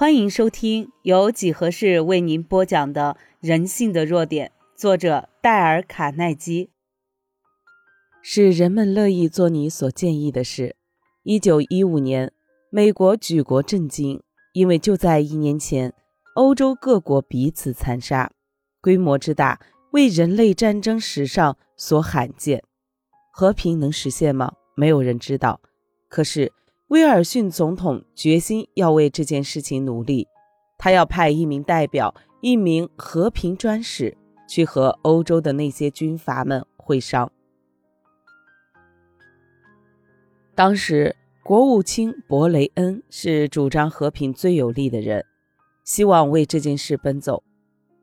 欢迎收听由几何式为您播讲的《人性的弱点》，作者戴尔·卡耐基。使人们乐意做你所建议的事。一九一五年，美国举国震惊，因为就在一年前，欧洲各国彼此残杀，规模之大，为人类战争史上所罕见。和平能实现吗？没有人知道。可是。威尔逊总统决心要为这件事情努力，他要派一名代表，一名和平专使，去和欧洲的那些军阀们会商。当时，国务卿伯雷恩是主张和平最有力的人，希望为这件事奔走。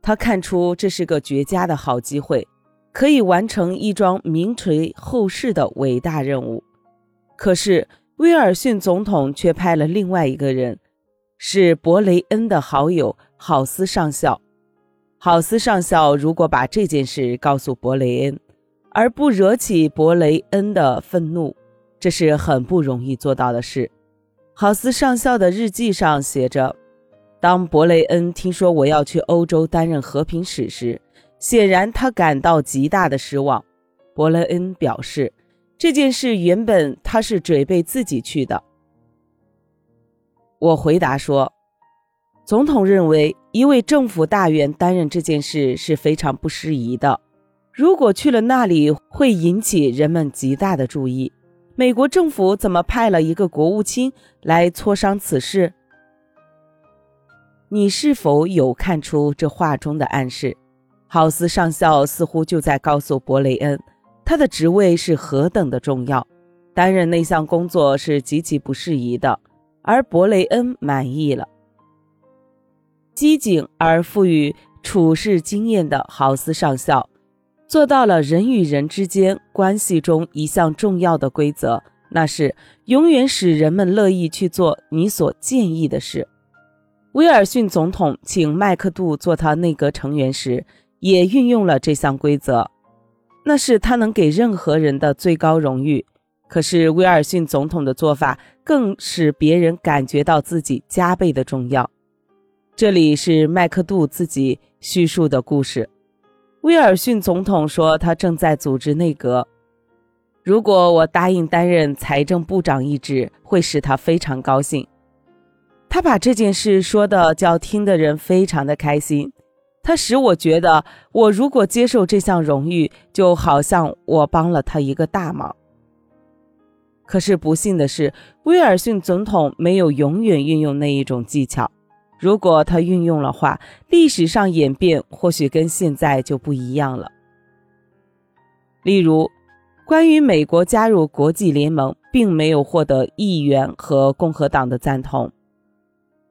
他看出这是个绝佳的好机会，可以完成一桩名垂后世的伟大任务。可是。威尔逊总统却派了另外一个人，是伯雷恩的好友郝斯上校。郝斯上校如果把这件事告诉伯雷恩，而不惹起伯雷恩的愤怒，这是很不容易做到的事。郝斯上校的日记上写着：“当伯雷恩听说我要去欧洲担任和平使时，显然他感到极大的失望。”伯雷恩表示。这件事原本他是准备自己去的。我回答说，总统认为一位政府大员担任这件事是非常不适宜的。如果去了那里，会引起人们极大的注意。美国政府怎么派了一个国务卿来磋商此事？你是否有看出这话中的暗示？豪斯上校似乎就在告诉伯雷恩。他的职位是何等的重要，担任那项工作是极其不适宜的，而伯雷恩满意了。机警而富于处事经验的豪斯上校，做到了人与人之间关系中一项重要的规则，那是永远使人们乐意去做你所建议的事。威尔逊总统请麦克杜做他内阁成员时，也运用了这项规则。那是他能给任何人的最高荣誉。可是威尔逊总统的做法更使别人感觉到自己加倍的重要。这里是麦克杜自己叙述的故事。威尔逊总统说，他正在组织内阁。如果我答应担任财政部长一职，会使他非常高兴。他把这件事说的叫听的人非常的开心。他使我觉得，我如果接受这项荣誉，就好像我帮了他一个大忙。可是不幸的是，威尔逊总统没有永远运用那一种技巧。如果他运用了话，历史上演变或许跟现在就不一样了。例如，关于美国加入国际联盟，并没有获得议员和共和党的赞同。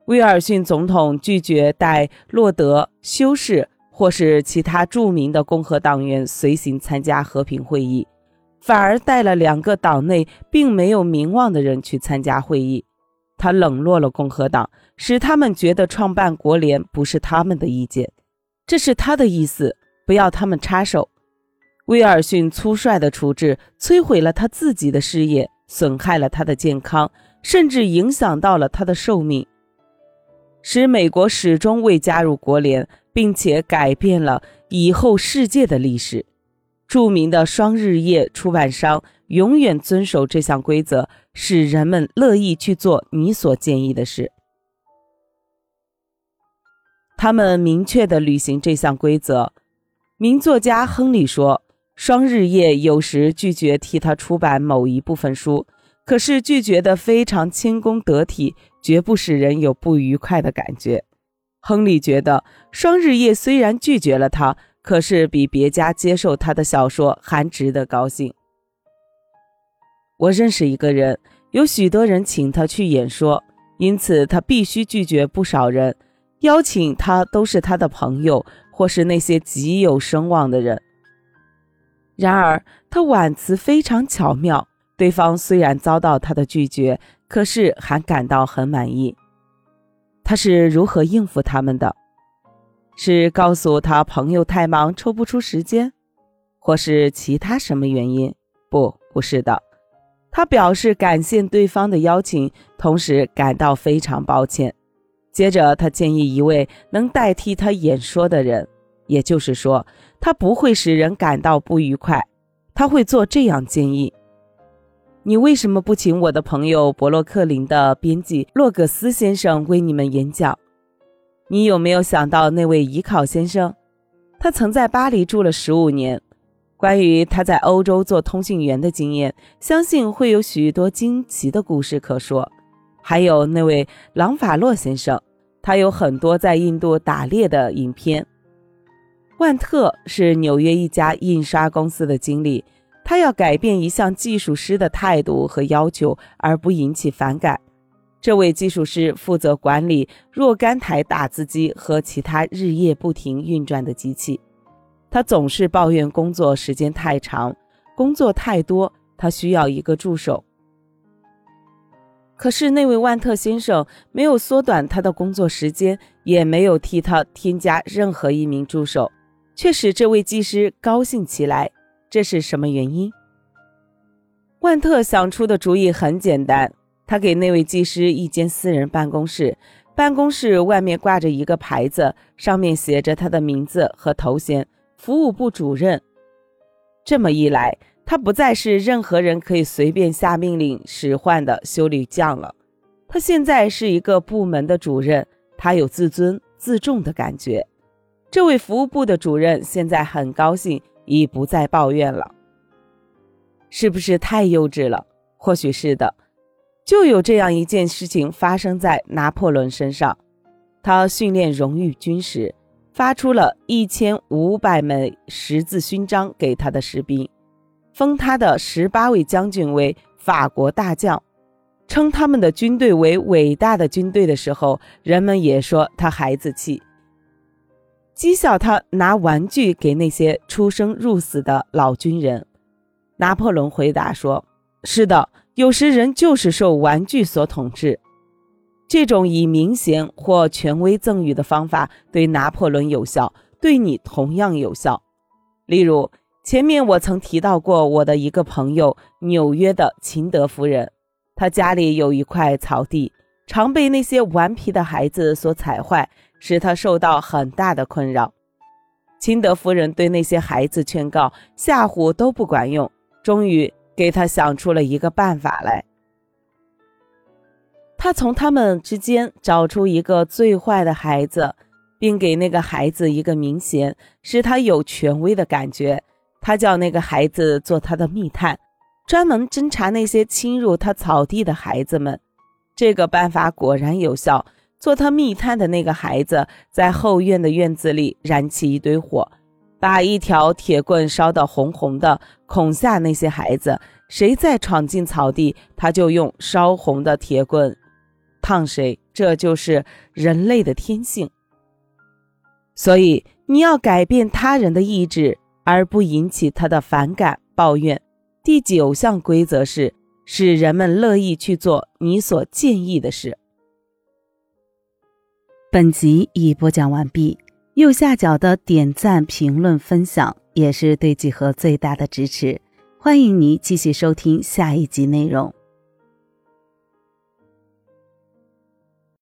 威尔逊总统拒绝带洛德、修士或是其他著名的共和党员随行参加和平会议，反而带了两个党内并没有名望的人去参加会议。他冷落了共和党，使他们觉得创办国联不是他们的意见，这是他的意思，不要他们插手。威尔逊粗率的处置摧毁了他自己的事业，损害了他的健康，甚至影响到了他的寿命。使美国始终未加入国联，并且改变了以后世界的历史。著名的双日夜出版商永远遵守这项规则，使人们乐意去做你所建议的事。他们明确地履行这项规则。名作家亨利说：“双日夜有时拒绝替他出版某一部分书。”可是拒绝的非常谦恭得体，绝不使人有不愉快的感觉。亨利觉得双日夜虽然拒绝了他，可是比别家接受他的小说还值得高兴。我认识一个人，有许多人请他去演说，因此他必须拒绝不少人邀请他，都是他的朋友或是那些极有声望的人。然而他婉辞非常巧妙。对方虽然遭到他的拒绝，可是还感到很满意。他是如何应付他们的？是告诉他朋友太忙抽不出时间，或是其他什么原因？不，不是的。他表示感谢对方的邀请，同时感到非常抱歉。接着，他建议一位能代替他演说的人，也就是说，他不会使人感到不愉快。他会做这样建议：你为什么不请我的朋友伯洛克林的编辑洛格斯先生为你们演讲？你有没有想到那位伊考先生？他曾在巴黎住了十五年。关于他在欧洲做通讯员的经验，相信会有许多惊奇的故事可说。还有那位朗法洛先生，他有很多在印度打猎的影片。万特是纽约一家印刷公司的经理，他要改变一项技术师的态度和要求，而不引起反感。这位技术师负责管理若干台打字机和其他日夜不停运转的机器。他总是抱怨工作时间太长，工作太多，他需要一个助手。可是那位万特先生没有缩短他的工作时间，也没有替他添加任何一名助手，却使这位技师高兴起来。这是什么原因？万特想出的主意很简单。他给那位技师一间私人办公室，办公室外面挂着一个牌子，上面写着他的名字和头衔——服务部主任。这么一来，他不再是任何人可以随便下命令使唤的修理匠了。他现在是一个部门的主任，他有自尊自重的感觉。这位服务部的主任现在很高兴，已不再抱怨了。是不是太幼稚了？或许是的。就有这样一件事情发生在拿破仑身上。他训练荣誉军时，发出了一千五百枚十字勋章给他的士兵，封他的十八位将军为法国大将，称他们的军队为伟大的军队的时候，人们也说他孩子气，讥笑他拿玩具给那些出生入死的老军人。拿破仑回答说：“是的。”有时人就是受玩具所统治，这种以名衔或权威赠予的方法对拿破仑有效，对你同样有效。例如，前面我曾提到过我的一个朋友，纽约的秦德夫人，她家里有一块草地，常被那些顽皮的孩子所踩坏，使他受到很大的困扰。秦德夫人对那些孩子劝告、吓唬都不管用，终于。给他想出了一个办法来，他从他们之间找出一个最坏的孩子，并给那个孩子一个名衔，使他有权威的感觉。他叫那个孩子做他的密探，专门侦查那些侵入他草地的孩子们。这个办法果然有效。做他密探的那个孩子在后院的院子里燃起一堆火。把一条铁棍烧得红红的，恐吓那些孩子。谁再闯进草地，他就用烧红的铁棍烫谁。这就是人类的天性。所以你要改变他人的意志，而不引起他的反感、抱怨。第九项规则是使人们乐意去做你所建议的事。本集已播讲完毕。右下角的点赞、评论、分享也是对几何最大的支持。欢迎您继续收听下一集内容。